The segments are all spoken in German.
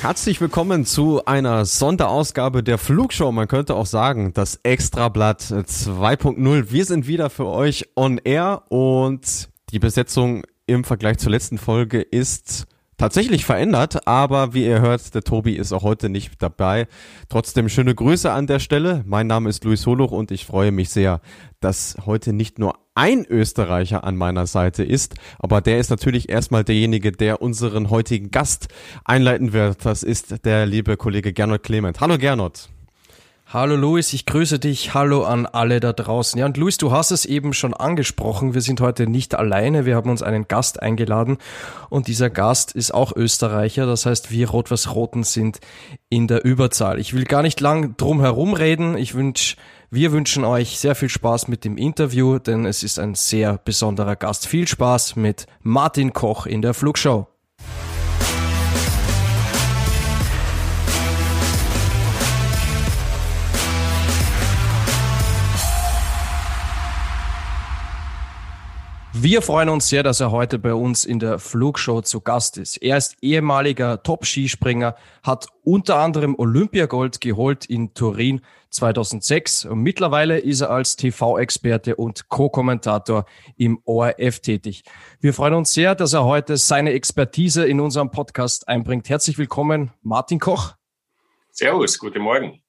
Herzlich willkommen zu einer Sonderausgabe der Flugshow. Man könnte auch sagen, das Extrablatt 2.0. Wir sind wieder für euch on air und die Besetzung im Vergleich zur letzten Folge ist tatsächlich verändert, aber wie ihr hört, der Tobi ist auch heute nicht dabei. Trotzdem schöne Grüße an der Stelle. Mein Name ist Luis Holuch und ich freue mich sehr, dass heute nicht nur ein Österreicher an meiner Seite ist, aber der ist natürlich erstmal derjenige, der unseren heutigen Gast einleiten wird. Das ist der liebe Kollege Gernot Clement. Hallo Gernot. Hallo Luis, ich grüße dich. Hallo an alle da draußen. Ja, und Luis, du hast es eben schon angesprochen. Wir sind heute nicht alleine. Wir haben uns einen Gast eingeladen und dieser Gast ist auch Österreicher. Das heißt, wir Rot-Was-Roten sind in der Überzahl. Ich will gar nicht lang drum herum reden. Ich wünsch, wir wünschen euch sehr viel Spaß mit dem Interview, denn es ist ein sehr besonderer Gast. Viel Spaß mit Martin Koch in der Flugshow. Wir freuen uns sehr, dass er heute bei uns in der Flugshow zu Gast ist. Er ist ehemaliger Top-Skispringer, hat unter anderem Olympiagold geholt in Turin 2006 und mittlerweile ist er als TV-Experte und Co-Kommentator im ORF tätig. Wir freuen uns sehr, dass er heute seine Expertise in unserem Podcast einbringt. Herzlich willkommen, Martin Koch. Servus, guten Morgen.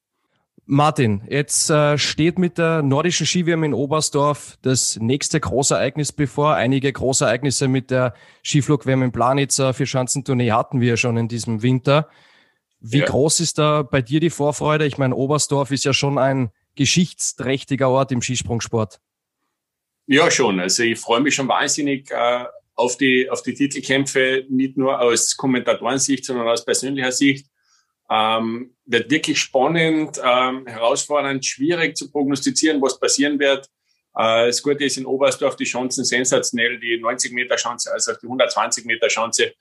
Martin, jetzt äh, steht mit der nordischen Skiwärme in Oberstdorf das nächste Großereignis bevor. Einige Großereignisse mit der Skiflugwärme in Planitzer für Schanzentournee hatten wir schon in diesem Winter. Wie ja. groß ist da bei dir die Vorfreude? Ich meine, Oberstdorf ist ja schon ein geschichtsträchtiger Ort im Skisprungsport. Ja, schon. Also ich freue mich schon wahnsinnig äh, auf, die, auf die Titelkämpfe, nicht nur aus Kommentatorensicht, sondern aus persönlicher Sicht. Ähm, wird wirklich spannend, ähm, herausfordernd, schwierig zu prognostizieren, was passieren wird. Äh, das Gute ist in Oberstdorf die Chancen sensationell, die 90 Meter Chance, also die 120 Meter Chance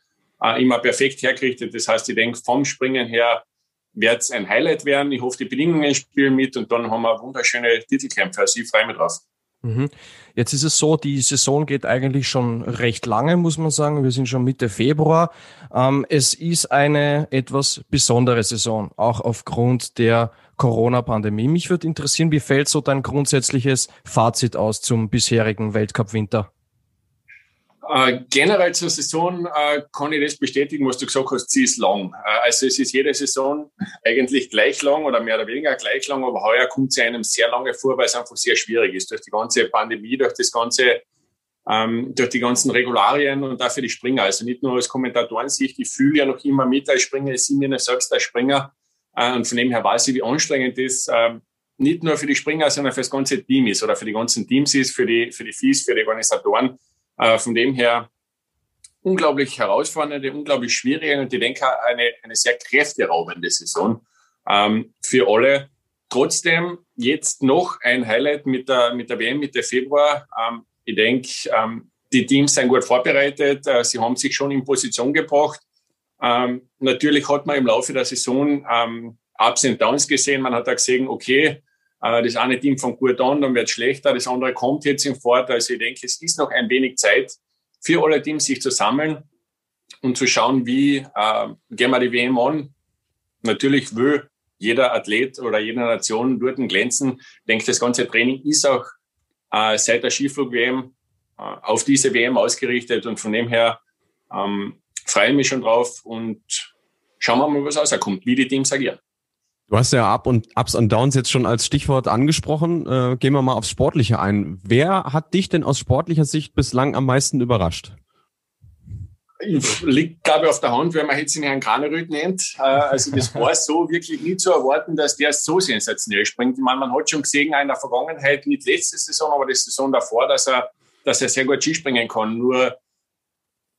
äh, immer perfekt hergerichtet. Das heißt, ich denke, vom Springen her wird es ein Highlight werden. Ich hoffe, die Bedingungen spielen mit und dann haben wir wunderschöne Titelkämpfe. Also ich freue mich drauf. Mhm. Jetzt ist es so, die Saison geht eigentlich schon recht lange, muss man sagen. Wir sind schon Mitte Februar. Ähm, es ist eine etwas besondere Saison, auch aufgrund der Corona-Pandemie. Mich würde interessieren, wie fällt so dein grundsätzliches Fazit aus zum bisherigen Weltcup-Winter? Äh, generell zur Saison äh, kann ich das bestätigen, was du gesagt hast, sie ist lang. Äh, also es ist jede Saison eigentlich gleich lang oder mehr oder weniger gleich lang, aber heuer kommt sie einem sehr lange vor, weil es einfach sehr schwierig ist. Durch die ganze Pandemie, durch das ganze, ähm, durch die ganzen Regularien und dafür die Springer. Also nicht nur als Kommentatorensicht, ich fühle ja noch immer mit als Springer, ich sehe mir selbst als Springer. Äh, und von dem her weiß ich, wie anstrengend das äh, nicht nur für die Springer, sondern für das ganze Team ist oder für die ganzen Teams ist, für die, für die FIS, für die Organisatoren äh, von dem her unglaublich herausfordernde, unglaublich schwierige und ich denke eine, eine sehr kräfteraubende Saison ähm, für alle. Trotzdem jetzt noch ein Highlight mit der, mit der WM, mit der Februar. Ähm, ich denke, ähm, die Teams sind gut vorbereitet. Äh, sie haben sich schon in Position gebracht. Ähm, natürlich hat man im Laufe der Saison ähm, Ups und Downs gesehen. Man hat da gesehen, okay, das eine Team fängt gut an, dann wird es schlechter, das andere kommt jetzt im Fort. Also ich denke, es ist noch ein wenig Zeit für alle Teams, sich zu sammeln und zu schauen, wie äh, gehen wir die WM an. Natürlich will jeder Athlet oder jede Nation dort glänzen. Ich denke, das ganze Training ist auch äh, seit der Skiflug-WM äh, auf diese WM ausgerichtet und von dem her ähm, freue ich mich schon drauf und schauen wir mal, was rauskommt, wie die Teams agieren. Du hast ja Up und Ups und Downs jetzt schon als Stichwort angesprochen. Äh, gehen wir mal aufs Sportliche ein. Wer hat dich denn aus sportlicher Sicht bislang am meisten überrascht? Liegt, glaube ich, auf der Hand, wenn man jetzt den Herrn Kranerüth nennt. Äh, also das war so wirklich nie zu erwarten, dass der so sensationell springt. Ich meine, man hat schon gesehen in der Vergangenheit, nicht letzte Saison, aber die Saison davor, dass er, dass er sehr gut Skispringen kann. Nur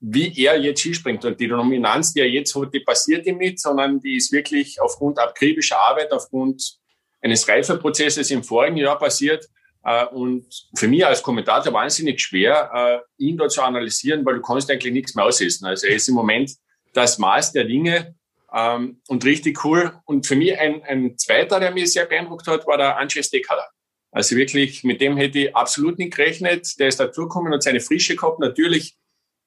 wie er jetzt Skispringt. Und die Dominanz, die er jetzt hat, die passiert ihm nicht, sondern die ist wirklich aufgrund akribischer Arbeit, aufgrund eines Reifeprozesses im vorigen Jahr passiert. Äh, und für mich als Kommentator wahnsinnig schwer, äh, ihn da zu analysieren, weil du kannst eigentlich nichts mehr ausessen. Also er ist im Moment das Maß der Dinge ähm, und richtig cool. Und für mich ein, ein zweiter, der mich sehr beeindruckt hat, war der Andrzej Stekala. Also wirklich, mit dem hätte ich absolut nicht gerechnet. Der ist dazugekommen und seine Frische gehabt. Natürlich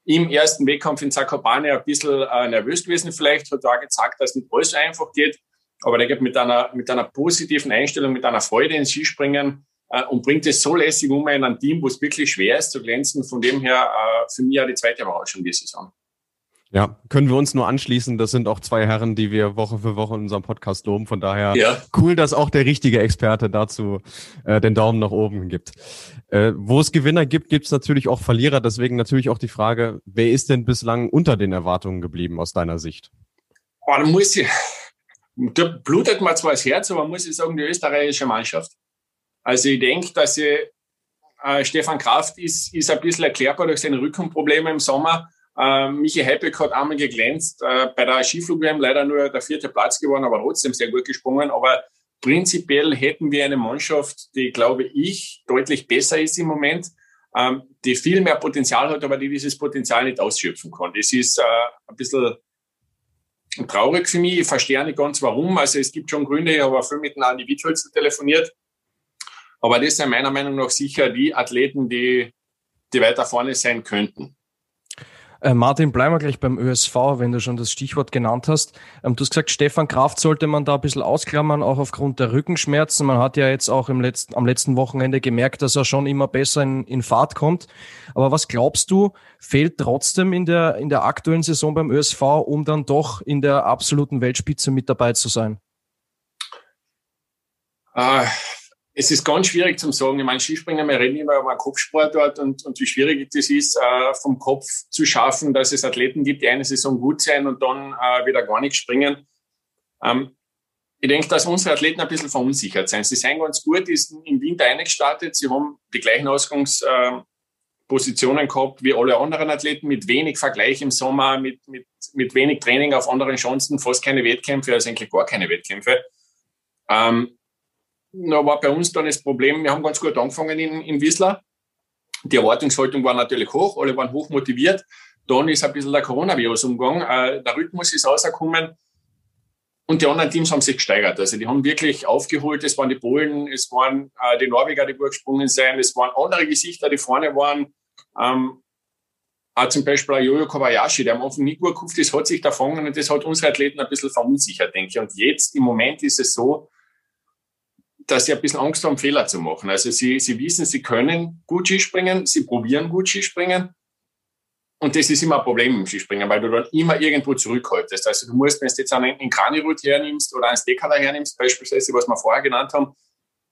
im ersten Wettkampf in Zakopane ein bisschen äh, nervös gewesen vielleicht, hat da gezeigt, dass es nicht alles so einfach geht. Aber der geht mit einer, mit einer positiven Einstellung, mit einer Freude ins Skispringen äh, und bringt es so lässig um in ein Team, wo es wirklich schwer ist zu glänzen. Von dem her äh, für mich ja die zweite Überraschung diese Saison. Ja, können wir uns nur anschließen. Das sind auch zwei Herren, die wir Woche für Woche in unserem Podcast loben. Von daher ja. cool, dass auch der richtige Experte dazu äh, den Daumen nach oben gibt. Äh, wo es Gewinner gibt, gibt es natürlich auch Verlierer. Deswegen natürlich auch die Frage, wer ist denn bislang unter den Erwartungen geblieben aus deiner Sicht? Oh, da muss ich, da blutet mir zwar das Herz, aber muss ich sagen, die österreichische Mannschaft. Also ich denke, dass ich, äh, Stefan Kraft ist, ist ein bisschen erklärbar durch seine Rückenprobleme im Sommer. Äh, Michi Heppek hat einmal geglänzt, äh, bei der Skiflug-WM leider nur der vierte Platz geworden, aber trotzdem sehr gut gesprungen. Aber prinzipiell hätten wir eine Mannschaft, die, glaube ich, deutlich besser ist im Moment, ähm, die viel mehr Potenzial hat, aber die dieses Potenzial nicht ausschöpfen kann. Das ist äh, ein bisschen traurig für mich. Ich verstehe nicht ganz, warum. Also es gibt schon Gründe. Ich habe auch viel mit Andi Wittholzer telefoniert. Aber das sind meiner Meinung nach sicher die Athleten, die, die weiter vorne sein könnten. Äh, Martin, bleiben wir gleich beim ÖSV, wenn du schon das Stichwort genannt hast. Ähm, du hast gesagt, Stefan Kraft sollte man da ein bisschen ausklammern, auch aufgrund der Rückenschmerzen. Man hat ja jetzt auch im letzten, am letzten Wochenende gemerkt, dass er schon immer besser in, in Fahrt kommt. Aber was glaubst du, fehlt trotzdem in der, in der aktuellen Saison beim ÖSV, um dann doch in der absoluten Weltspitze mit dabei zu sein? Äh, es ist ganz schwierig zu sagen. Ich meine, Skispringen, wir reden immer über einen Kopfsportort und, und wie schwierig das ist, äh, vom Kopf zu schaffen, dass es Athleten gibt, die eine Saison gut sein und dann äh, wieder gar nicht springen. Ähm, ich denke, dass unsere Athleten ein bisschen verunsichert sind. Sie sind ganz gut, die sind im Winter eingestartet. Sie haben die gleichen Ausgangspositionen äh, gehabt wie alle anderen Athleten, mit wenig Vergleich im Sommer, mit, mit, mit wenig Training auf anderen Chancen, fast keine Wettkämpfe, also eigentlich gar keine Wettkämpfe. Ähm, da war bei uns dann das Problem, wir haben ganz gut angefangen in, in Wiesler. Die Erwartungshaltung war natürlich hoch, alle waren hoch motiviert. Dann ist ein bisschen der Coronavirus umgegangen, äh, der Rhythmus ist rausgekommen und die anderen Teams haben sich gesteigert. Also die haben wirklich aufgeholt. Es waren die Polen, es waren äh, die Norweger, die gesprungen sind, es waren andere Gesichter, die vorne waren. Ähm, auch zum Beispiel Jojo Kobayashi, der am Anfang nicht gut gekauft ist, hat sich da fangen und das hat unsere Athleten ein bisschen verunsichert, denke ich. Und jetzt im Moment ist es so, dass sie ein bisschen Angst haben, Fehler zu machen. Also sie, sie wissen, sie können gut Skispringen, sie probieren gut Skispringen. Und das ist immer ein Problem im Skispringen, weil du dann immer irgendwo zurückhaltest. Also du musst, wenn du jetzt einen Kranirut hernimmst oder einen Stekala hernimmst, beispielsweise, was wir vorher genannt haben,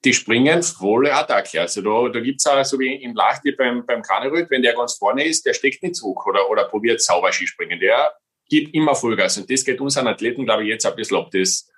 die springen volle Attacke. Also da, da gibt es auch, so wie im Lachti beim, beim Kranirut, wenn der ganz vorne ist, der steckt nicht zurück oder, oder probiert sauber Skispringen. Der gibt immer Vollgas. Und das geht unseren Athleten, glaube ich, jetzt ein bisschen ab. Das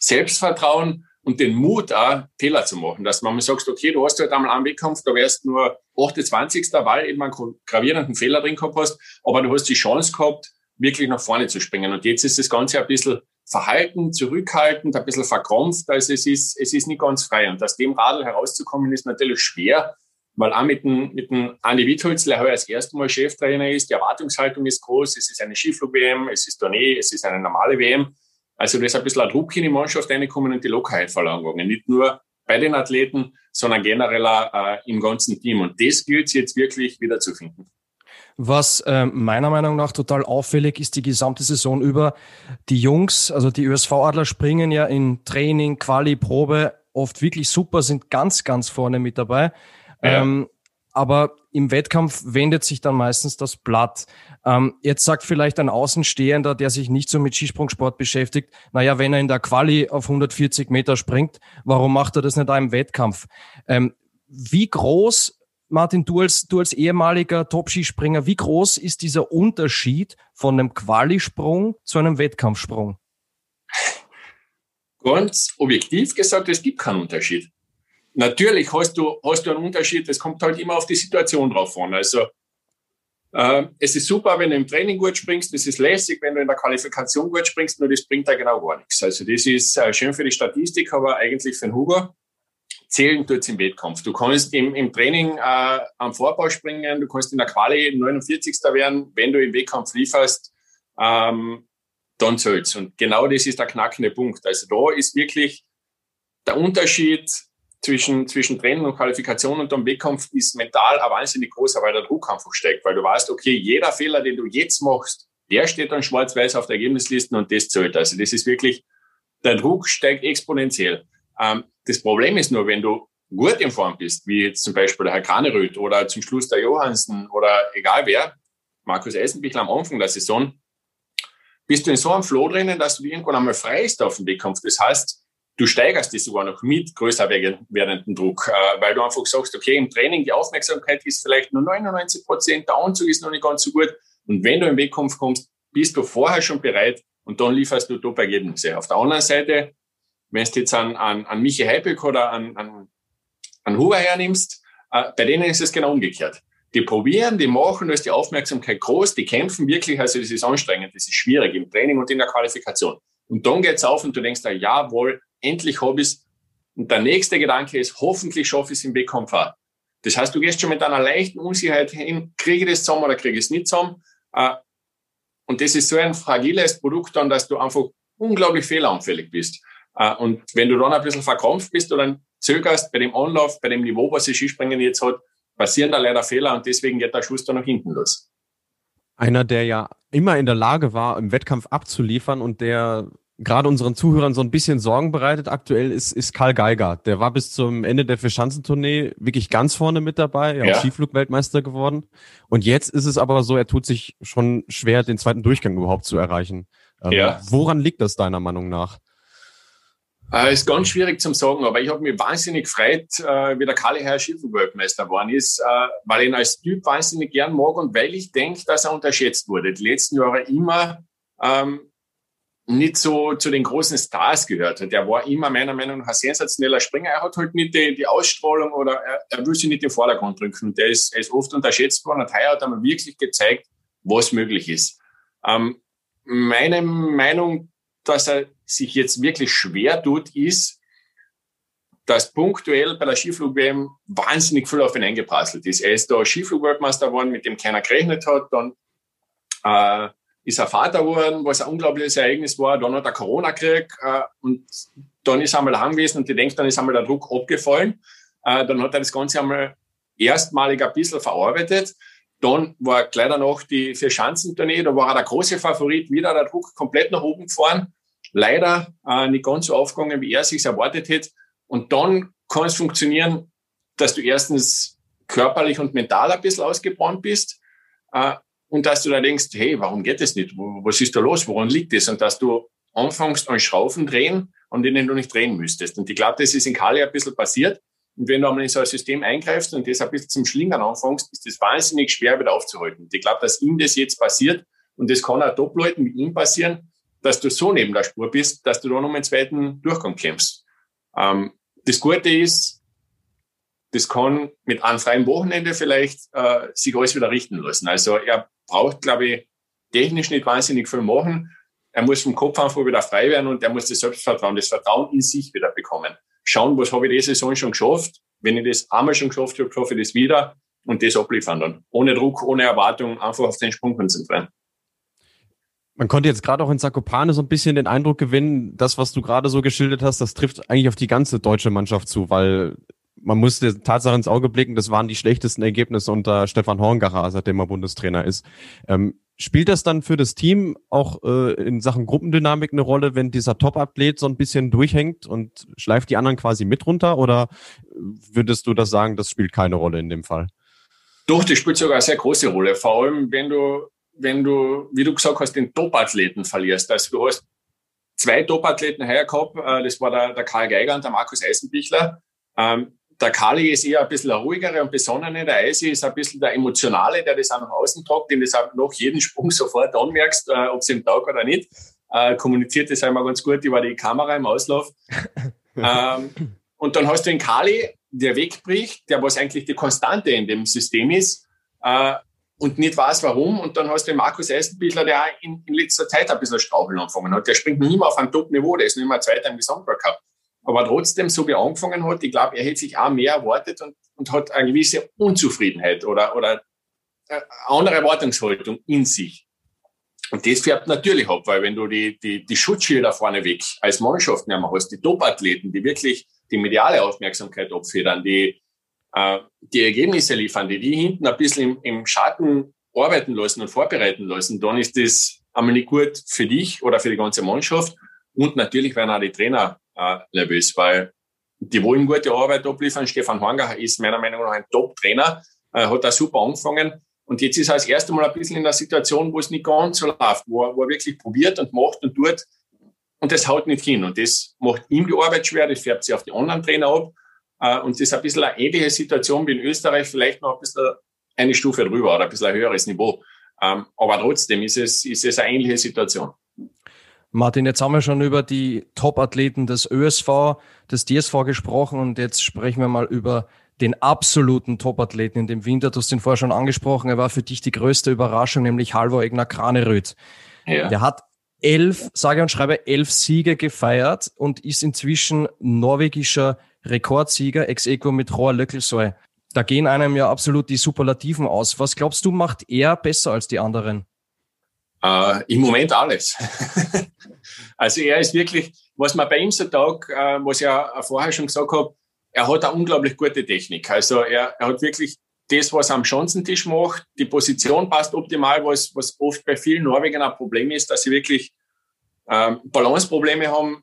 Selbstvertrauen, und den Mut auch, Fehler zu machen. Dass man sagt, okay, du hast halt einmal einen Wettkampf, da wärst nur 28. weil eben einen gravierenden Fehler drin gehabt hast, aber du hast die Chance gehabt, wirklich nach vorne zu springen. Und jetzt ist das Ganze ein bisschen verhalten, zurückhaltend, ein bisschen verkrampft. Also es ist, es ist nicht ganz frei. Und aus dem Radl herauszukommen ist natürlich schwer, weil auch mit dem, mit dem Andi Witholz, der heuer das erste Mal Cheftrainer ist, die Erwartungshaltung ist groß. Es ist eine Skiflug-WM, es ist Tournee, es ist eine normale WM. Also da ist ein bisschen ein Druck in die Mannschaft reingekommen und die Lockerheit verloren gegangen. Nicht nur bei den Athleten, sondern generell äh, im ganzen Team. Und das gilt es jetzt wirklich wieder zu finden. Was äh, meiner Meinung nach total auffällig ist, die gesamte Saison über, die Jungs, also die ÖSV-Adler springen ja in Training, Quali, Probe oft wirklich super, sind ganz, ganz vorne mit dabei. Ja. Ähm, aber im Wettkampf wendet sich dann meistens das Blatt. Ähm, jetzt sagt vielleicht ein Außenstehender, der sich nicht so mit Skisprungsport beschäftigt, naja, wenn er in der Quali auf 140 Meter springt, warum macht er das nicht auch im Wettkampf? Ähm, wie groß, Martin, du als, du als ehemaliger Top-Skispringer, wie groß ist dieser Unterschied von einem Qualisprung zu einem Wettkampfsprung? Ganz objektiv gesagt, es gibt keinen Unterschied. Natürlich hast du, hast du einen Unterschied, es kommt halt immer auf die Situation drauf an. Also Äh, es ist super, wenn du im Training gut springst, das ist lässig, wenn du in der Qualifikation gut springst, nur das bringt da genau gar nichts. Also das ist äh, schön für die Statistik, aber eigentlich für den Hugo zählen tut es im Wettkampf. Du kannst im, im Training äh, am Vorbau springen, du kannst in der Quali 49. werden, wenn du im Wettkampf lieferst, ähm, dann zählt's. Und genau das ist der knackende Punkt. Also da ist wirklich der Unterschied zwischen, zwischen Training und Qualifikation und dem Wettkampf ist mental ein wahnsinnig großer, weil der Druck einfach steigt, weil du weißt, okay, jeder Fehler, den du jetzt machst, der steht dann schwarz-weiß auf der Ergebnisliste und das zählt. Also das ist wirklich, der Druck steigt exponentiell. Ähm, das Problem ist nur, wenn du gut in Form bist, wie jetzt zum Beispiel der Herr Kraneröd oder zum Schluss der Johansen oder egal wer, Markus Eisenbichler am Anfang der Saison, bist du in so einem Flow drinnen, dass du irgendwann einmal frei ist auf dem Wettkampf. Das heißt, du steigerst dich sogar noch mit größer werdenden Druck, äh, weil du einfach sagst, okay, im Training die Aufmerksamkeit ist vielleicht nur 99 Prozent, der Anzug ist noch nicht ganz so gut. Und wenn du im Wettkampf kommst, bist du vorher schon bereit und dann lieferst du Top-Ergebnisse. Auf der anderen Seite, wenn du jetzt an, an, an Michi Heipel oder an, an, an Huber hernimmst, äh, bei denen ist es genau umgekehrt. Die probieren, die machen, da ist die Aufmerksamkeit groß, die kämpfen wirklich, also das ist anstrengend, das ist schwierig im Training und in der Qualifikation. Und dann geht's auf und du denkst, jawohl, endlich habe ich es. Und der nächste Gedanke ist, hoffentlich schaffe ich es im Wettkampf. Das heißt, du gehst schon mit einer leichten Unsicherheit hin, kriege ich das zusammen oder kriege ich es nicht zusammen. Äh, und das ist so ein fragiles Produkt dann, dass du einfach unglaublich fehleranfällig bist. Äh, und wenn du dann ein bisschen verkrampft bist oder zögerst bei dem Anlauf, bei dem Niveau, was das Skispringen jetzt hat, passieren da leider Fehler und deswegen geht der Schuss dann nach hinten los. Einer, der ja immer in der Lage war, im Wettkampf abzuliefern und der gerade unseren Zuhörern so ein bisschen Sorgen bereitet aktuell, ist, ist Karl Geiger. Der war bis zum Ende der Vierschanzentournee wirklich ganz vorne mit dabei, er ja. Skiflugweltmeister geworden. Und jetzt ist es aber so, er tut sich schon schwer, den zweiten Durchgang überhaupt zu erreichen. Ähm, ja. Woran liegt das deiner Meinung nach? Äh, ist ganz schwierig zu sagen, aber ich habe mich wahnsinnig gefreut, äh, wie der Kalle Herr Skiflugweltmeister geworden ist, äh, weil ich ihn als Typ wahnsinnig gern mag und weil ich denke, dass er unterschätzt wurde. Die letzten Jahre immer ähm, nicht so zu den großen Stars gehört hat. Er war immer meiner Meinung nach ein sensationeller Springer. Er hat halt nicht die, die Ausstrahlung oder er, er will sich nicht in den Vordergrund drücken. Der ist, er ist oft unterschätzt worden und heuer hat er mir wirklich gezeigt, was möglich ist. Ähm, meine Meinung, dass er sich jetzt wirklich schwer tut, ist, dass punktuell bei der Skiflug-WM wahnsinnig viel auf ihn eingeprasselt ist. Er ist da Skiflug-Weltmeister geworden, mit dem keiner gerechnet hat. Dann äh, ist er Vater geworden, was ein unglaubliches Ereignis war. Dann hat er Corona-Krieg äh, und dann ist er einmal heim gewesen und ich denke, dann ist einmal der Druck abgefallen. Äh, dann hat er das Ganze einmal erstmalig ein bisschen verarbeitet. Dann war gleich danach die Vier-Schanzentournee, da war er der große Favorit, wieder der Druck komplett nach oben gefahren. Leider äh, nicht ganz so aufgegangen, wie er sich erwartet hätte. Und dann kann es funktionieren, dass du erstens körperlich und mental ein bisschen ausgebrannt bist. Äh, und dass du da denkst, hey, warum geht das nicht? Was ist da los? Woran liegt das? Und dass du anfängst an Schrauben drehen, an denen du nicht drehen müsstest. Und ich glaube, das ist in Kali ein bisschen passiert. Und wenn du einmal in so ein System eingreifst und das ein bisschen zum Schlingern anfängst, ist das wahnsinnig schwer wieder aufzuhalten. Ich glaube, dass ihm das jetzt passiert und das kann auch Top-Leuten wie ihm passieren, dass du so neben der Spur bist, dass du dann um einen zweiten Durchgang kämpfst. Ähm, das Gute ist, das kann mit einem freien Wochenende vielleicht äh, sich alles wieder richten lassen. Also er braucht, glaube ich, technisch nicht wahnsinnig viel machen. Er muss vom Kopf einfach wieder frei werden und er muss das Selbstvertrauen, das Vertrauen in sich wieder bekommen. Schauen, was habe ich diese Saison schon geschafft? Wenn ich das einmal schon geschafft habe, schaffe ich das wieder und das abliefern dann. Ohne Druck, ohne Erwartung, einfach auf den Sprung konzentrieren. Man konnte jetzt gerade auch in Zakopane so ein bisschen den Eindruck gewinnen, das, was du gerade so geschildert hast, das trifft eigentlich auf die ganze deutsche Mannschaft zu, weil man muss der Tatsache ins Auge blicken, das waren die schlechtesten Ergebnisse unter Stefan Horngacher, seitdem er Bundestrainer ist. Ähm, spielt das dann für das Team auch äh, in Sachen Gruppendynamik eine Rolle, wenn dieser Top-Athlet so ein bisschen durchhängt und schleift die anderen quasi mit runter? Oder würdest du das sagen, das spielt keine Rolle in dem Fall? Doch, das spielt sogar eine sehr große Rolle. Vor allem, wenn du, wenn du, wie du gesagt hast, den Top-Athleten verlierst. Also du hast zwei Top-Athleten heuer gehabt, äh, das war der, der Karl Geiger und der Markus Eisenbichler. Ähm, der Kali ist eher ein bisschen der ruhigere und besonnene, der Eisi ist ein bisschen der emotionale, der das auch nach außen tragt, den das auch nach jedem Sprung sofort anmerkst, äh, ob es im Tag oder nicht. Äh, kommuniziert das einmal ganz gut über die Kamera im Auslauf. ähm, und dann hast du den Kali, der wegbricht, der was eigentlich die Konstante in dem System ist, äh, und nicht weiß warum. Und dann hast du den Markus Eisenbichler, der auch in, in letzter Zeit ein bisschen straucheln angefangen hat. Der springt nicht mehr auf ein Top-Niveau, der ist nicht mehr Zweiter im Gesamtweltcup. Aber trotzdem, so wie er angefangen hat, ich glaube, er hätte sich auch mehr erwartet und, und hat eine gewisse Unzufriedenheit oder, oder andere Erwartungshaltung in sich. Und das färbt natürlich ab, weil wenn du die, die, die Schutzschilder vorneweg als Mannschaft nicht hast, die Top-Athleten, die wirklich die mediale Aufmerksamkeit abfedern, die äh, die Ergebnisse liefern, die die hinten ein bisschen im, im Schatten arbeiten lassen und vorbereiten lassen, dann ist das einmal nicht gut für dich oder für die ganze Mannschaft. Und natürlich werden auch die Trainer äh, nervös, weil die wollen gute Arbeit abliefern. Stefan Hanger ist meiner Meinung nach ein Top-Trainer, äh, hat da super angefangen. Und jetzt ist er das erste Mal ein bisschen in der Situation, wo es nicht ganz so läuft, wo er, wo er wirklich probiert und macht und tut. Und das haut nicht hin. Und das macht ihm die Arbeit schwer, das färbt sich auf die anderen Trainer ab. Äh, und das ist ein bisschen eine ähnliche Situation wie in Österreich, vielleicht noch ein bisschen eine Stufe drüber oder ein bisschen ein höheres Niveau. Ähm, aber trotzdem ist es, ist es eine ähnliche Situation. Martin, jetzt haben wir schon über die Top-Athleten des ÖSV, des DSV gesprochen und jetzt sprechen wir mal über den absoluten Top-Athleten in dem Winter. Du hast ihn vorher schon angesprochen. Er war für dich die größte Überraschung, nämlich Halvor Egner Kraneröd. Ja. Der hat elf, sage und schreibe, elf Siege gefeiert und ist inzwischen norwegischer Rekordsieger, ex equo mit Rohr Löckelsoy. Da gehen einem ja absolut die Superlativen aus. Was glaubst du, macht er besser als die anderen? Uh, Im Moment alles. also er ist wirklich, was man bei ihm so taugt, uh, was ich ja vorher schon gesagt habe, er hat eine unglaublich gute Technik. Also er, er hat wirklich das, was er am Schanzentisch macht, die Position passt optimal, was, was oft bei vielen Norwegern ein Problem ist, dass sie wirklich ähm, Balanceprobleme haben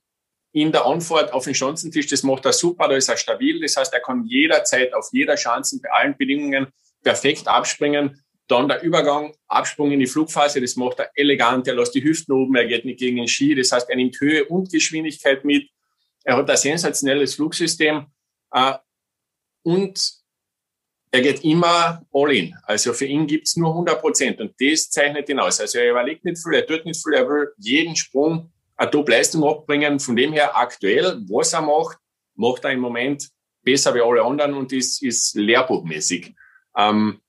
in der Anfahrt auf den Schanzentisch. Das macht er super, da ist er stabil. Das heißt, er kann jederzeit auf jeder Schanzen bei allen Bedingungen perfekt abspringen. Dann der Übergang, Absprung in die Flugphase, das macht er elegant. Er lässt die Hüften oben, er geht nicht gegen den Ski. Das heißt, er nimmt Höhe und Geschwindigkeit mit. Er hat ein sensationelles Flugsystem. Äh, und er geht immer all in. Also für ihn gibt's nur 100 Prozent und das zeichnet ihn aus. Also er überlegt nicht viel, er tut nicht viel, er will jeden Sprung eine Top-Leistung abbringen. Von dem her aktuell, was er macht, macht er im Moment besser wie alle anderen und ist, ist lehrbuchmäßig. Ähm,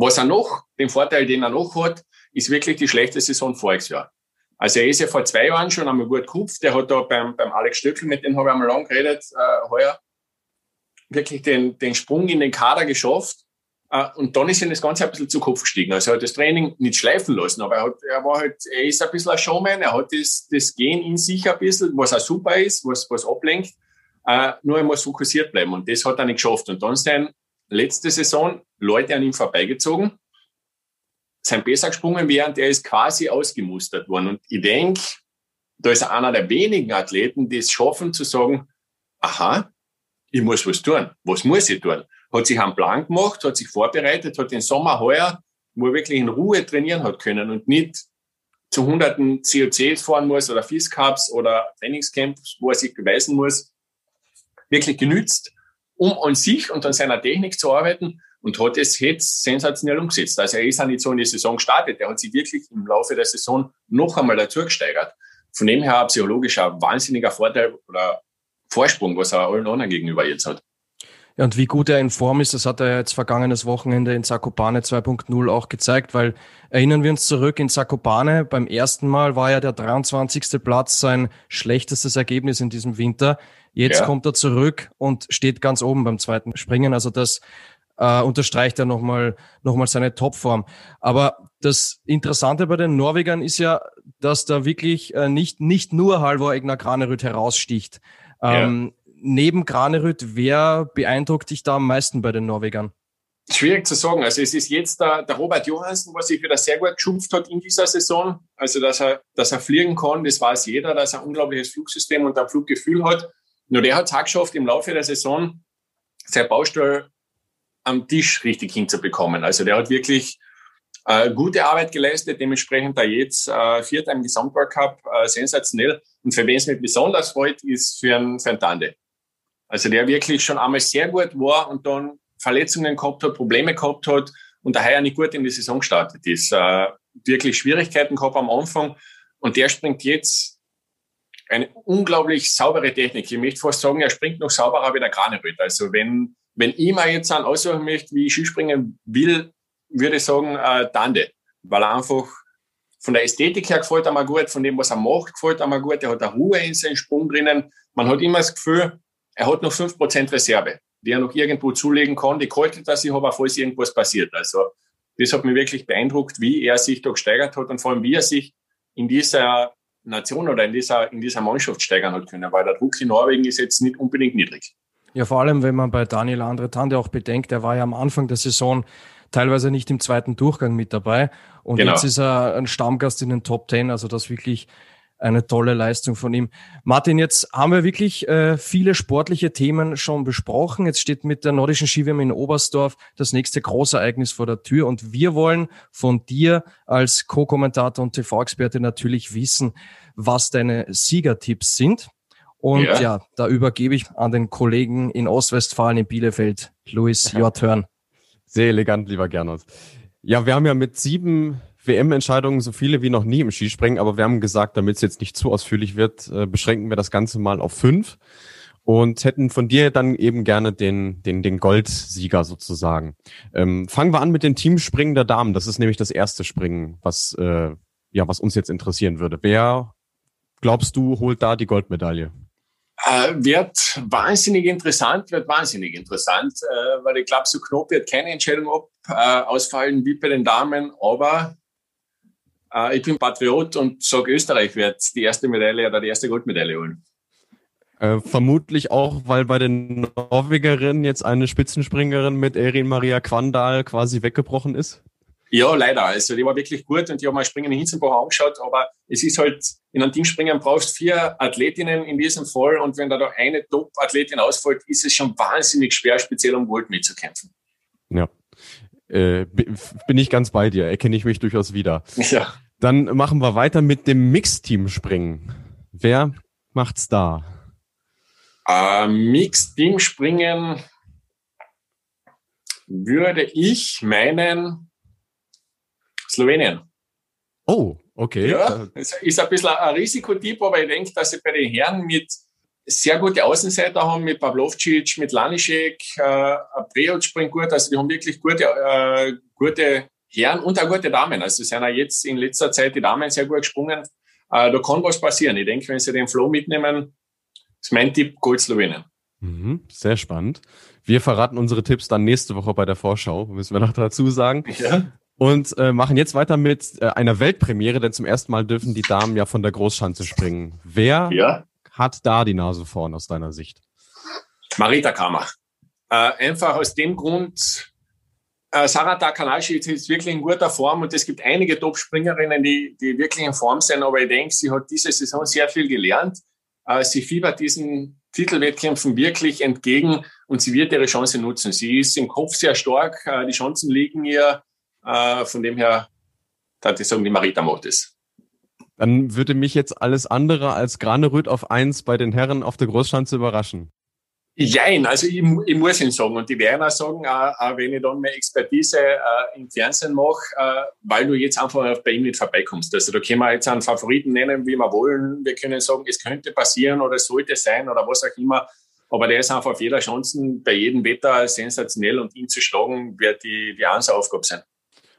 was er noch, den Vorteil, den er noch hat, ist wirklich die schlechte Saison voriges Jahr. Also er ist ja vor zwei Jahren schon einmal gut gekupft. Der hat da beim, beim Alex Stöckel, mit dem habe ich einmal lang geredet, äh, heuer, wirklich den, den Sprung in den Kader geschafft. Uh, und dann ist ihm das Ganze ein bisschen zu Kopf gestiegen. Also er hat das Training nicht schleifen lassen, aber er, hat, er war halt, er ist ein bisschen ein Showman, er hat das, das Gehen in sich ein bisschen, was auch super ist, was, was ablenkt. Uh, nur er muss fokussiert bleiben und das hat er nicht geschafft. Und dann sind letzte Saison Leute an ihm vorbeigezogen, sind besser gesprungen, während er ist quasi ausgemustert worden. Und ich denke, da ist er einer der wenigen Athleten, die es schaffen zu sagen, aha, ich muss was tun. Was muss ich tun? Hat sich einen Plan gemacht, hat sich vorbereitet, hat den Sommer heuer, wo er wirklich in Ruhe trainieren hat können und nicht zu hunderten COCs fahren muss oder Fish-Cups oder Trainingscamps, wo er sich beweisen muss, wirklich genützt, um an sich und an seiner Technik zu arbeiten und hat es jetzt sensationell umgesetzt. Also er ist auch nicht so in die Saison gestartet, er hat sich wirklich im Laufe der Saison noch einmal dazu gesteigert. Von dem her psychologisch ein wahnsinniger Vorteil oder Vorsprung, was er allen anderen gegenüber jetzt hat. Ja, und wie gut er in Form ist, das hat er jetzt vergangenes Wochenende in Zakopane 2.0 auch gezeigt, weil erinnern wir uns zurück in Zakopane, beim ersten Mal war ja der 23. Platz sein schlechtestes Ergebnis in diesem Winter. Jetzt ja. kommt er zurück und steht ganz oben beim zweiten Springen. Also das äh, unterstreicht er nochmal noch mal seine Topform. Aber das Interessante bei den Norwegern ist ja, dass da wirklich äh, nicht, nicht nur Halvor Egner Granerüt heraussticht. Ähm, ja. Neben Granerüt, wer beeindruckt dich da am meisten bei den Norwegern? Schwierig zu sagen. Also es ist jetzt der, der Robert Johansen, was sich wieder sehr gut geschupft hat in dieser Saison. Also dass er, dass er fliegen kann, das weiß jeder, dass er ein unglaubliches Flugsystem und ein Fluggefühl hat. Nur der hat es geschafft, im Laufe der Saison sein Baustell am Tisch richtig hinzubekommen. Also der hat wirklich äh, gute Arbeit geleistet, dementsprechend da jetzt äh, Vierter im Gesamtworld Cup, äh, sensationell. Und für wen es mich besonders freut, ist für einen, für einen Tande. Also der wirklich schon einmal sehr gut war und dann Verletzungen gehabt hat, Probleme gehabt hat und daher nicht gut in die Saison gestartet ist. Äh, wirklich Schwierigkeiten gehabt am Anfang und der springt jetzt eine unglaublich saubere Technik. Ich möchte fast sagen, er springt noch sauberer wie der Graneröd. Also wenn, wenn ich mal jetzt einen aussuchen möchte, wie ich Skispringen will, würde ich sagen, äh, Dande, weil er einfach von der Ästhetik her gefällt er mir gut, von dem, was er macht, gefällt er mir gut. Er hat eine Ruhe in seinem Sprung drinnen. Man hat immer das Gefühl, er hat noch 5% Reserve, die er noch irgendwo zulegen kann. Die kaltet er sich aber, falls irgendwas passiert. Also, das hat mich wirklich beeindruckt, wie er sich da gesteigert hat und vor allem, wie er sich in dieser Nation oder in dieser, in dieser Mannschaft steigern hat können, weil der Druck in Norwegen ist jetzt nicht unbedingt niedrig. Ja, vor allem, wenn man bei Daniel Andretande auch bedenkt, er war ja am Anfang der Saison teilweise nicht im zweiten Durchgang mit dabei. Und genau. jetzt ist er ein Stammgast in den Top Ten, also das wirklich eine tolle Leistung von ihm. Martin, jetzt haben wir wirklich äh, viele sportliche Themen schon besprochen. Jetzt steht mit der nordischen Skiwärme in Oberstdorf das nächste Großereignis vor der Tür und wir wollen von dir als Co-Kommentator und TV-Experte natürlich wissen, was deine Siegertipps sind. Und ja. ja. da übergebe ich an den Kollegen in Ostwestfalen in Bielefeld, Luis, your turn. Sehr elegant, lieber Gernot. Ja, wir haben ja mit sieben WM-Entscheidungen so viele wie noch nie im Skispringen, aber wir haben gesagt, damit es jetzt nicht zu ausführlich wird, äh, beschränken wir das Ganze mal auf fünf und hätten von dir dann eben gerne den, den, den Goldsieger sozusagen. Ähm, fangen wir an mit dem Teamspringen der Damen. Das ist nämlich das erste Springen, was, äh, ja, was uns jetzt interessieren würde. Wer, glaubst du, holt da die Goldmedaille? Äh, wird wahnsinnig interessant, wird wahnsinnig interessant, äh, weil ich glaube, so knapp wird keine Entscheidung ab, äh, ausfallen wie bei den Damen, aber ich bin Patriot und sage, Österreich wird die erste Medaille oder die erste Goldmedaille holen. Äh, vermutlich auch, weil bei den Norwegerinnen jetzt eine Spitzenspringerin mit Erin Maria Quandal quasi weggebrochen ist? Ja, leider. Also die war wirklich gut und ich habe mal Springen in Hinzenbach angeschaut, aber es ist halt, in einem Teamspringen brauchst vier Athletinnen in diesem Fall und wenn da, da eine Top-Athletin ausfällt, ist es schon wahnsinnig schwer, speziell um Gold mitzukämpfen. Ja. Äh, bin ich ganz bei dir, erkenne ich mich durchaus wieder. Ja. Dann machen wir weiter mit dem Mixteam-Springen. Wer macht's da? Äh, Mixteam-Springen würde ich meinen, Slowenien. Oh, okay. Ja, es ist ein bisschen ein Risikotyp, aber ich denke, dass sie bei den Herren mit sehr gute Außenseiter haben, mit Pavlovcic, mit Lanišek, äh, Preot springt gut, also die haben wirklich gute, äh, gute Herren und auch gute Damen. Also sind auch jetzt in letzter Zeit die Damen sehr gut gesprungen. Äh, da kann was passieren. Ich denke, wenn sie den Flow mitnehmen, ist mein Tipp Gold Slowenien. Mhm, sehr spannend. Wir verraten unsere Tipps dann nächste Woche bei der Vorschau, müssen wir noch dazu sagen. Ja und äh, machen jetzt weiter mit äh, einer Weltpremiere, denn zum ersten Mal dürfen die Damen ja von der Großschanze springen. Wer ja. Hat da die Nase vorn aus deiner Sicht? Marita Kramer. Äh, einfach aus dem Grund, äh, Sarah Takanashi ist wirklich in guter Form und es gibt einige Top-Springerinnen, die, die wirklich in Form sind, aber ich denke, sie hat diese Saison sehr viel gelernt. Äh, sie fiebert diesen Titelwettkämpfen wirklich entgegen und sie wird ihre Chance nutzen. Sie ist im Kopf sehr stark, äh, die Chancen liegen ihr äh, von dem her, da ich sagen, die Marita macht es. Dann würde mich jetzt alles andere als Granerüt auf eins bei den Herren auf der Großschanze überraschen. Jein, also ich, ich muss ihn sagen und die werden auch sagen, auch, wenn ich dann mehr Expertise äh, im Fernsehen mache, äh, weil du jetzt einfach bei ihm nicht vorbeikommst. Also da können wir jetzt einen Favoriten nennen, wie wir wollen. Wir können sagen, es könnte passieren oder es sollte sein oder was auch immer. Aber der ist einfach auf jeder Chance bei jedem Wetter sensationell und ihn zu schlagen wird die, die Aufgabe sein.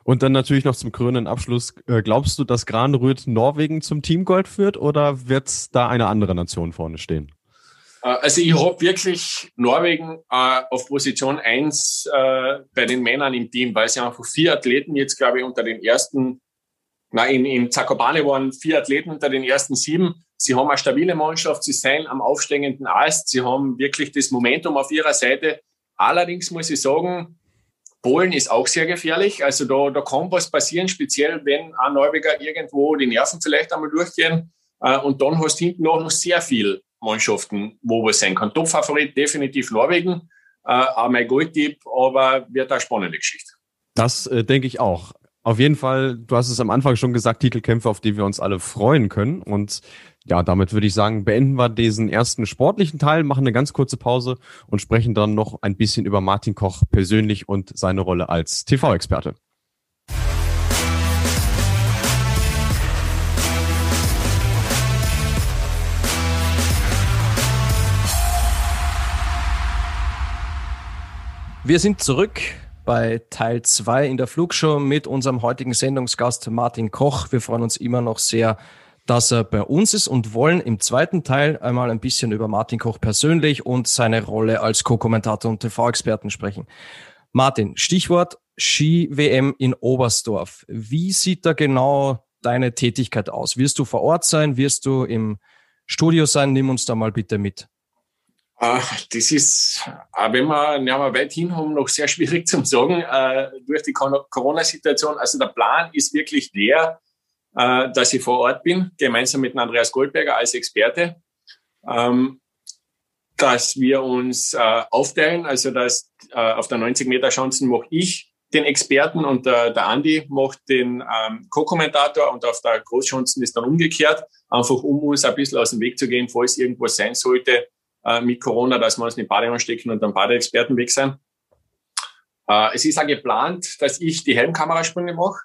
Und dann natürlich noch zum krönenden Abschluss. Äh, glaubst du, dass Granerüth Norwegen zum Teamgold führt oder wird da eine andere Nation vorne stehen? Äh, also ich habe wirklich Norwegen äh, auf Position eins äh, bei den Männern im Team, weil sie einfach vier Athleten jetzt, glaube ich, unter den ersten, nein, in, in Zakopane waren vier Athleten unter den ersten sieben. Sie haben eine stabile Mannschaft, sie sind am aufsteigenden Ast, sie haben wirklich das Momentum auf ihrer Seite. Allerdings muss ich sagen, Polen ist auch sehr gefährlich. Also da, da kann was passieren, speziell wenn ein Norweger irgendwo die Nerven vielleicht einmal durchgehen. Äh, und dann hast du hinten auch noch sehr viele Mannschaften, wo was sein kann. Top-Favorit definitiv Norwegen, äh, auch mein Goldtipp, aber wird eine spannende Geschichte. Das äh, denke ich auch. Auf jeden Fall, du hast es am Anfang schon gesagt, Titelkämpfe, auf die wir uns alle freuen können. Und ja, damit würde ich sagen, beenden wir diesen ersten sportlichen Teil, machen eine ganz kurze Pause und sprechen dann noch ein bisschen über Martin Koch persönlich und seine Rolle als TV-Experte. Wir sind zurück bei Teil 2 in der Flugshow mit unserem heutigen Sendungsgast Martin Koch. Wir freuen uns immer noch sehr, dass er bei uns ist und wollen im zweiten Teil einmal ein bisschen über Martin Koch persönlich und seine Rolle als Co-Kommentator und TV-Experten sprechen. Martin, Stichwort Ski-WM in Oberstdorf. Wie sieht da genau deine Tätigkeit aus? Wirst du vor Ort sein? Wirst du im Studio sein? Nimm uns da mal bitte mit. Ah, das ist, wenn wir, ja, wir weit hin haben, noch sehr schwierig zu sagen äh, durch die Corona-Situation. Also der Plan ist wirklich der, äh, dass ich vor Ort bin, gemeinsam mit Andreas Goldberger als Experte, ähm, dass wir uns äh, aufteilen, also dass auf der 90 Meter Chancen mache ich den Experten und der, der Andi macht den ähm, Co-Kommentator und auf der Großchancen ist dann umgekehrt, einfach um uns ein bisschen aus dem Weg zu gehen, falls irgendwas sein sollte äh, mit Corona, dass wir uns nicht Bade anstecken und dann Badeexperten weg sein. Äh, es ist auch geplant, dass ich die Helmkamerasprünge mache.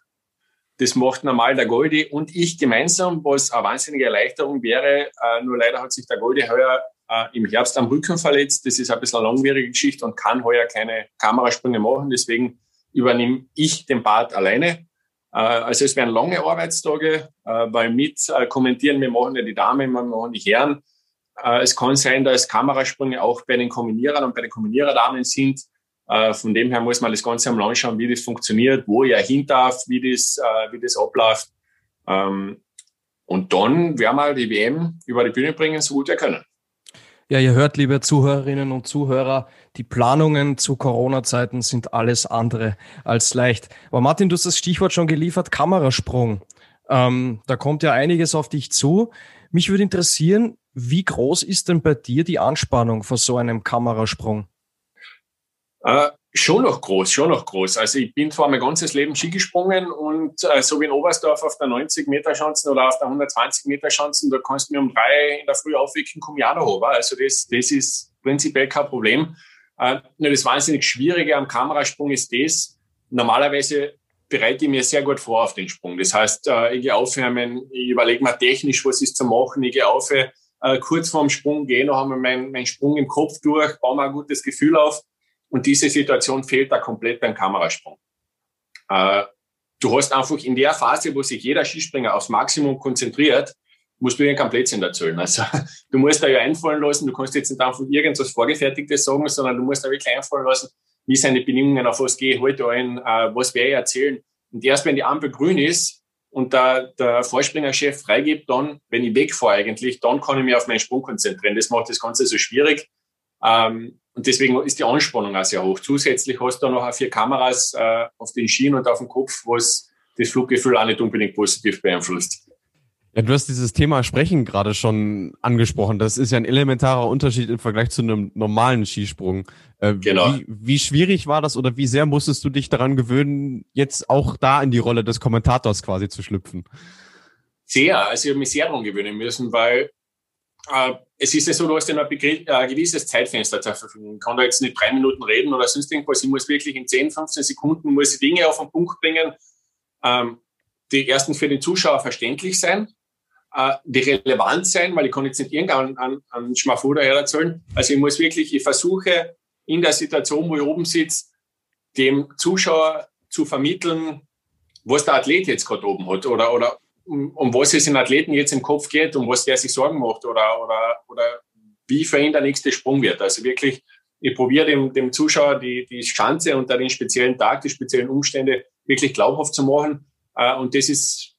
Das macht normal der Goldi und ich gemeinsam, was eine wahnsinnige Erleichterung wäre. Äh, nur leider hat sich der Goldi heuer äh, im Herbst am Rücken verletzt. Das ist ein bisschen eine langwierige Geschichte und kann heuer keine Kamerasprünge machen. Deswegen übernehme ich den Part alleine. Äh, also es werden lange Arbeitstage, äh, weil mit kommentieren, wir machen ja die Damen, wir machen die Herren. Es kann sein, dass Kamerasprünge auch bei den Kombinierern und bei den Kombiniererdamen sind. Von dem her muss man das Ganze einmal anschauen, wie das funktioniert, wo er hin darf, wie das, wie das abläuft. Ähm, und dann werden wir die WM über die Bühne bringen, so gut wir können. Ja, ihr hört, liebe Zuhörerinnen und Zuhörer, die Planungen zu Corona-Zeiten sind alles andere als leicht. Aber Martin, du hast das Stichwort schon geliefert, Kamerasprung. Ähm, da kommt ja einiges auf dich zu. Mich würde interessieren, wie groß ist denn bei dir die Anspannung vor so einem Kamerasprung? Äh, Schon noch groß, schon noch groß. Also ich bin zwar mein ganzes Leben Ski gesprungen und äh, so wie in Oberstdorf auf der 90 Meter Schanzen oder auf der 120 Meter Schanzen, da kannst du mir um drei in der Früh aufwecken, komm ja noch hoch. Also das, das ist prinzipiell kein Problem. Äh, nur das wahnsinnig Schwierige am Kamerasprung ist das, normalerweise bereite ich mir sehr gut vor auf den Sprung. Das heißt, äh, ich gehe aufwärmen, ich überlege mir technisch, was ist zu machen, ich gehe auf, äh, kurz vorm Sprung gehe noch einmal meinen mein Sprung im Kopf durch, baue mir ein gutes Gefühl auf und diese Situation fehlt da komplett beim Kamerasprung. Äh, du hast einfach in der Phase, wo sich jeder Skispringer aufs Maximum konzentriert, musst du dir einen Blödsinn erzählen. Also du musst da ja einfallen lassen, du kannst jetzt nicht einfach irgendwas Vorgefertigtes sagen, sondern du musst da wirklich einfallen lassen, wie die Bedingungen, auf was gehe ich heute ein, äh, was werde ich erzählen. Und erst wenn die Ampel grün ist und der, der Vorspringerchef freigibt, dann, wenn ich wegfahre eigentlich, dann kann ich mich auf meinen Sprung konzentrieren. Das macht das Ganze so schwierig. Ähm, und deswegen ist die Anspannung auch sehr hoch. Zusätzlich hast du noch vier Kameras äh, auf den Schienen und auf dem Kopf, was das Fluggefühl auch nicht unbedingt positiv beeinflusst. Ja, du hast dieses Thema Sprechen gerade schon angesprochen. Das ist ja ein elementarer Unterschied im Vergleich zu einem normalen Skisprung. Äh, genau. Wie, wie schwierig war das oder wie sehr musstest du dich daran gewöhnen, jetzt auch da in die Rolle des Kommentators quasi zu schlüpfen? Sehr. Also ich habe mich sehr daran gewöhnen müssen, weil äh, es ist ja so, du hast ja ein, ein gewisses Zeitfenster zur Verfügung. Ich kann da jetzt nicht drei Minuten reden oder sonst irgendwas. Ich muss wirklich in 10, 15 Sekunden muss ich Dinge auf den Punkt bringen, ähm, die erstens für den Zuschauer verständlich sein, äh, die relevant sein, weil ich kann jetzt nicht irgendeinen an, an Schmafuder erzählen. Also ich muss wirklich, ich versuche in der Situation, wo ich oben sitze, dem Zuschauer zu vermitteln, was der Athlet jetzt gerade oben hat oder, oder um, um was es den Athleten jetzt im Kopf geht, um was der sich Sorgen macht oder, oder, oder wie für ihn der nächste Sprung wird. Also wirklich, ich probiere dem, dem Zuschauer die, die Chance unter den speziellen Tag, die speziellen Umstände wirklich glaubhaft zu machen. Äh, und das ist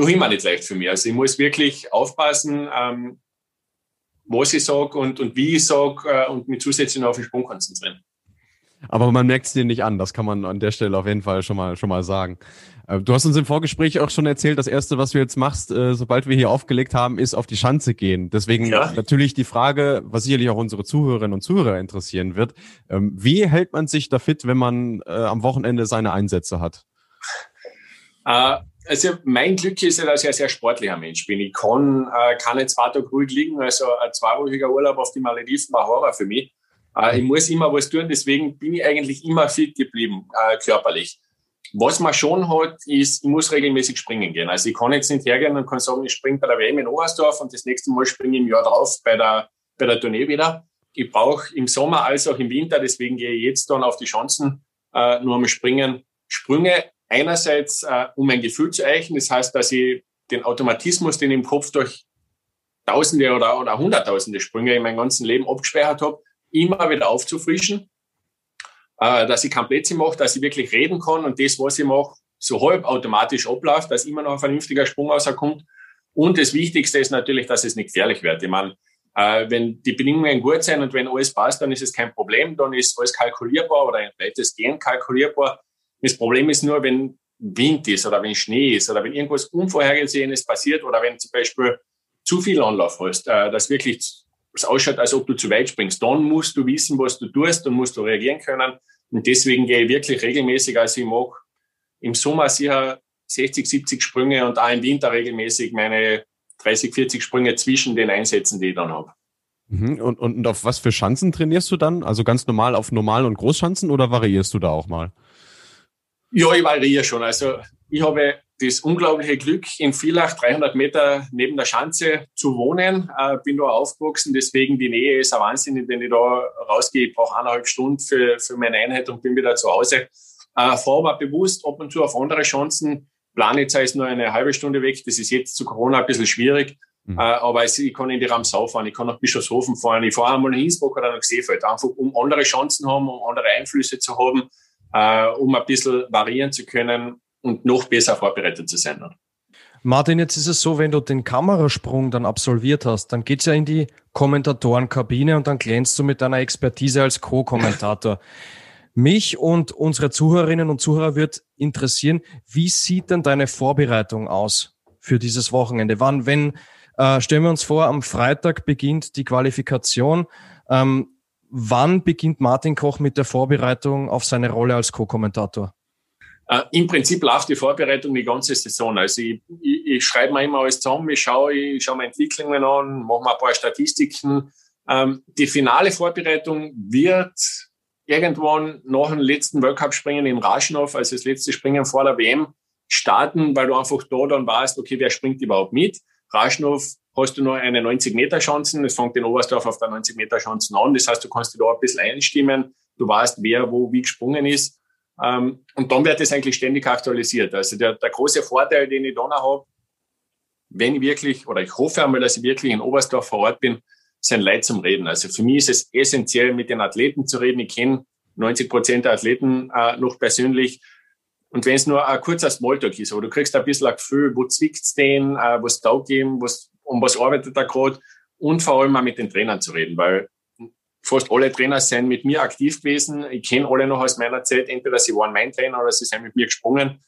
noch immer nicht leicht für mich. Also ich muss wirklich aufpassen, ähm, was ich sage und, und wie ich sage äh, und mich zusätzlich noch auf den Sprung konzentrieren. Aber man merkt es dir nicht an, das kann man an der Stelle auf jeden Fall schon mal, schon mal sagen. Äh, du hast uns im Vorgespräch auch schon erzählt, das erste, was du jetzt machst, äh, sobald wir hier aufgelegt haben, ist auf die Schanze gehen. Deswegen ja. natürlich die Frage, was sicherlich auch unsere Zuhörerinnen und Zuhörer interessieren wird. Ähm, wie hält man sich da fit, wenn man äh, am Wochenende seine Einsätze hat? Also mein Glück ist ja, dass ich ein sehr sportlicher Mensch bin. Ich kann, kann nicht zwei Tage ruhig liegen, also ein zweiwöchiger Urlaub auf die Malediven war Horror für mich. ich muss immer was tun, deswegen bin ich eigentlich immer fit geblieben, körperlich. Was man schon hat, ist, ich muss regelmäßig springen gehen. Also ich kann jetzt nicht hergehen und kann sagen, ich springe bei der WM in Oberstdorf und das nächste Mal springe ich im Jahr drauf bei der, bei der Tournee wieder. Ich brauche im Sommer als auch im Winter, deswegen gehe ich jetzt dann auf die Chancen, äh, nur am Springen. Sprünge einerseits, äh, um ein Gefühl zu eichen, das heißt, dass ich den Automatismus, den ich im Kopf durch Tausende oder, oder Hunderttausende Sprünge in meinem ganzen Leben abgespeichert habe, immer wieder aufzufrischen, äh, dass ich kein Plätzchen mache, dass ich wirklich reden kann und das, was ich mache, so halb automatisch abläuft, dass immer noch ein vernünftiger Sprung rauskommt. Und das Wichtigste ist natürlich, dass es nicht gefährlich wird. Ich meine, äh, wenn die Bedingungen gut sind und wenn alles passt, dann ist es kein Problem, dann ist alles kalkulierbar oder weitestgehend kalkulierbar. Das Problem ist nur, wenn Wind ist oder wenn Schnee ist oder wenn irgendwas Unvorhergesehenes passiert oder wenn zum Beispiel zu viel Anlauf hast, äh, dass wirklich es ausschaut, als ob du zu weit springst. Dann musst du wissen, was du tust, dann musst du reagieren können. Und deswegen gehe ich wirklich regelmäßig, also ich mache im Sommer sicher 60, 70 Sprünge und auch im Winter regelmäßig meine 30, 40 Sprünge zwischen den Einsätzen, die ich dann habe. Mhm. Und, und, und auf was für Schanzen trainierst du dann? Also ganz normal auf Normal- und Großschanzen oder variierst du da auch mal? Ja, ich variiere schon. Also ich habe das unglaubliche Glück, in Villach 300 Meter neben der Schanze zu wohnen. Äh, bin da aufgewachsen, deswegen die Nähe ist ein Wahnsinn, wenn ich da rausgehe. Ich brauche eineinhalb Stunden für, für meine Einheit und bin wieder zu Hause. Äh, fahre aber bewusst ab und zu auf andere Chancen. Planitzer ist nur eine halbe Stunde weg. Das ist jetzt zu Corona ein bisschen schwierig. Mhm. Äh, aber ich kann in die Ramsau fahren, ich kann nach Bischofshofen fahren, ich fahre einmal nach Innsbruck oder nach Seefeld, einfach um andere Chancen haben, um andere Einflüsse zu haben, äh, um ein bisschen variieren zu können und noch besser vorbereitet zu sein. Martin, jetzt ist es so, wenn du den Kamerasprung dann absolviert hast, dann geht's ja in die Kommentatorenkabine und dann glänzt du mit deiner Expertise als Co-Kommentator. Mich und unsere Zuhörerinnen und Zuhörer wird interessieren, wie sieht denn deine Vorbereitung aus für dieses Wochenende? Wann, wenn, äh, stellen wir uns vor, am Freitag beginnt die Qualifikation. Ähm, wann beginnt Martin Koch mit der Vorbereitung auf seine Rolle als Co-Kommentator? Uh, Im Prinzip läuft die Vorbereitung die ganze Saison. Also ich, ich, ich schreibe mir immer alles zusammen, ich schaue, ich schaue mir Entwicklungen an, mache mir ein paar Statistiken. Ähm, die finale Vorbereitung wird irgendwann nach dem letzten World Cup Springen in Raschenow, also das letzte Springen vor der WM, starten, weil du einfach da dann weißt, okay, wer springt überhaupt mit. Raschenow hast du nur eine 90 Meter Chancen. Es fängt in Oberstdorf auf der 90 Meter Chancen an. Das heißt, du kannst dich da ein bisschen einstimmen. Du weißt, wer wo wie gesprungen ist. Ähm, und dann wird das eigentlich ständig aktualisiert. Also der, der große Vorteil, den ich dann habe, wenn ich wirklich, oder ich hoffe einmal, dass ich wirklich in Oberstdorf vor Ort bin, sind Leute zum Reden. Also für mich ist es essentiell, mit den Athleten zu reden. Ich kenne 90 Prozent der Athleten äh, noch persönlich. Und wenn es nur ein kurzer Smalltalk ist, aber du kriegst ein bisschen ein Gefühl, wo zwickt's denn, äh, was taugt ihm, was, um was arbeitet er gerade und vor allem auch mit den Trainern zu reden, weil fast alle Trainer sind mit mir aktiv gewesen. Ich kenne alle noch aus meiner Zeit, entweder sie waren mein Trainer oder sie sind mit mir gesprungen.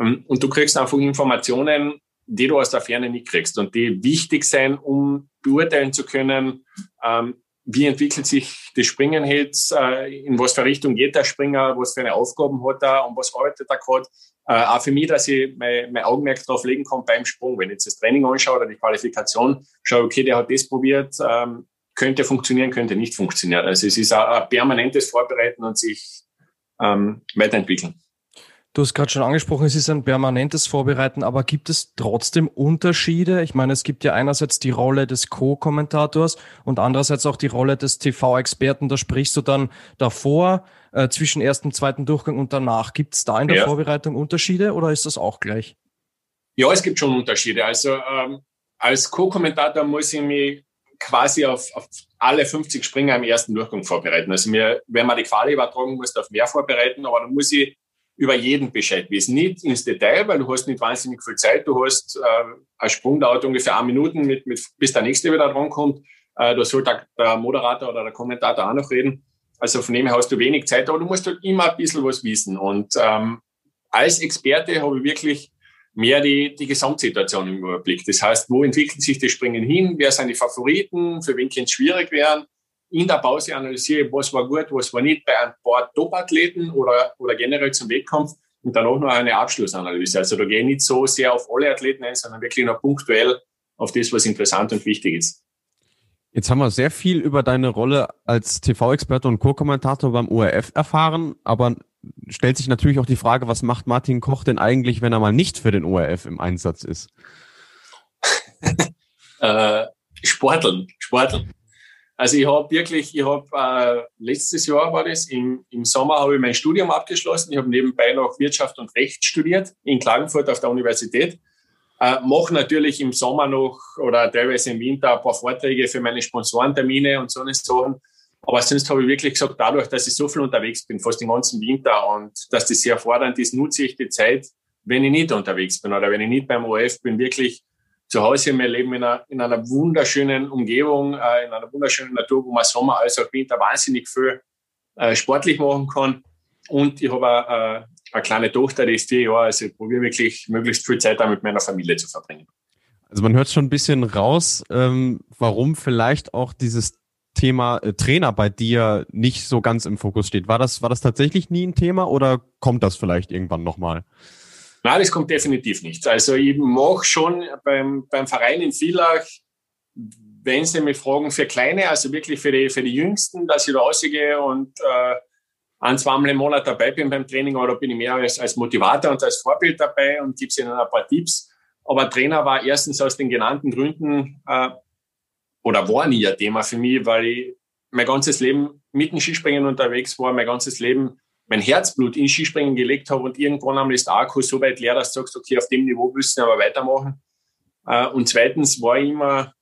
Ähm, und du kriegst einfach Informationen, die du aus der Ferne nicht kriegst und die wichtig sein, um beurteilen zu können, ähm, wie entwickelt sich das Springen jetzt, äh, in was für Richtung geht der Springer, was für eine Aufgaben hat er und was arbeitet er gerade. Äh, auch für mich, dass ich mein, mein Augenmerk darauf legen kann beim Sprung. Wenn ich jetzt das Training anschaue oder die Qualifikation, schaue, okay, der hat das probiert, ähm, könnte funktionieren, könnte nicht funktionieren. Also es ist ein permanentes Vorbereiten und sich ähm, weiterentwickeln. Du hast gerade schon angesprochen, es ist ein permanentes Vorbereiten, aber gibt es trotzdem Unterschiede? Ich meine, es gibt ja einerseits die Rolle des Co-Kommentators und andererseits auch die Rolle des TV-Experten. Da sprichst du dann davor, äh, zwischen ersten, zweiten Durchgang und danach. Gibt es da in der ja. Vorbereitung Unterschiede oder ist das auch gleich? Ja, es gibt schon Unterschiede. Also ähm, als Co-Kommentator muss ich mich quasi auf, auf alle 50 Springer im ersten Durchgang vorbereiten. Also mir, wenn man die Quali übertragen muss, auf mehr vorbereiten, aber dann muss ich über jeden Bescheid wissen. Nicht ins Detail, weil du hast nicht wahnsinnig viel Zeit. Du hast äh, ein Sprung dauert ungefähr eine Minuten, mit, mit, bis der nächste wieder drankommt. Äh, da soll der, der Moderator oder der Kommentator auch noch reden. Also von dem her hast du wenig Zeit, aber du musst halt immer ein bisschen was wissen. Und ähm, als Experte habe ich wirklich mehr die, die Gesamtsituation im Überblick. Das heißt, wo entwickelt sich das Springen hin? Wer sind die Favoriten? Für wen könnte es schwierig werden? In der Pause analysiere, was war gut, was war nicht bei ein paar Top-Athleten oder, oder generell zum Wettkampf und dann auch noch eine Abschlussanalyse. Also da gehe ich nicht so sehr auf alle Athleten ein, sondern wirklich nur punktuell auf das, was interessant und wichtig ist. Jetzt haben wir sehr viel über deine Rolle als TV-Experte und Co-Kommentator beim ORF erfahren, aber stellt sich natürlich auch die Frage, was macht Martin Koch denn eigentlich, wenn er mal nicht für den ORF im Einsatz ist? äh, Sporteln, Sporteln. Also ich habe wirklich, ich habe äh, letztes Jahr war das, im, im Sommer habe ich mein Studium abgeschlossen. Ich habe nebenbei noch Wirtschaft und Recht studiert in Klagenfurt auf der Universität. Äh, mache natürlich im Sommer noch oder teilweise im Winter ein paar Vorträge für meine Sponsorentermine und so eine Sachen. Aber sonst habe ich wirklich gesagt, dadurch, dass ich so viel unterwegs bin, fast den ganzen Winter und dass das sehr fordernd ist, nutze ich die Zeit, wenn ich nicht unterwegs bin oder wenn ich nicht beim OF bin, wirklich zu Hause. Wir leben in einer, in einer wunderschönen Umgebung, äh, in einer wunderschönen Natur, wo man Sommer als auch Winter wahnsinnig viel äh, sportlich machen kann. Und ich habe äh, eine kleine Tochter, die ist vier Jahre, also ich probiere wirklich möglichst viel Zeit da mit meiner Familie zu verbringen. Also man hört schon ein bisschen raus, ähm, warum vielleicht auch dieses Thema äh, Trainer bei dir nicht so ganz im Fokus steht. War das, war das tatsächlich nie ein Thema oder kommt das vielleicht irgendwann nochmal? Nein, das kommt definitiv nicht. Also ich mache schon beim, beim Verein in Villach, wenn Sie mich fragen, für Kleine, also wirklich für die, für die Jüngsten, dass ich da rausgehe und äh, ein, zweimal im Monat dabei bin beim Training, da bin ich mehr als, als Motivator und als Vorbild dabei und gebe ihnen ein paar Tipps. Aber Trainer war erstens aus den genannten Gründen äh, oder war nie ein Thema für mich, weil ich mein ganzes Leben mit dem Skispringen unterwegs war, mein ganzes Leben mein Herzblut in Skispringen gelegt habe und irgendwann einmal ist der Akku so weit leer, dass du sagst, okay, auf dem Niveau müssen wir aber weitermachen. Äh, und zweitens war ich immer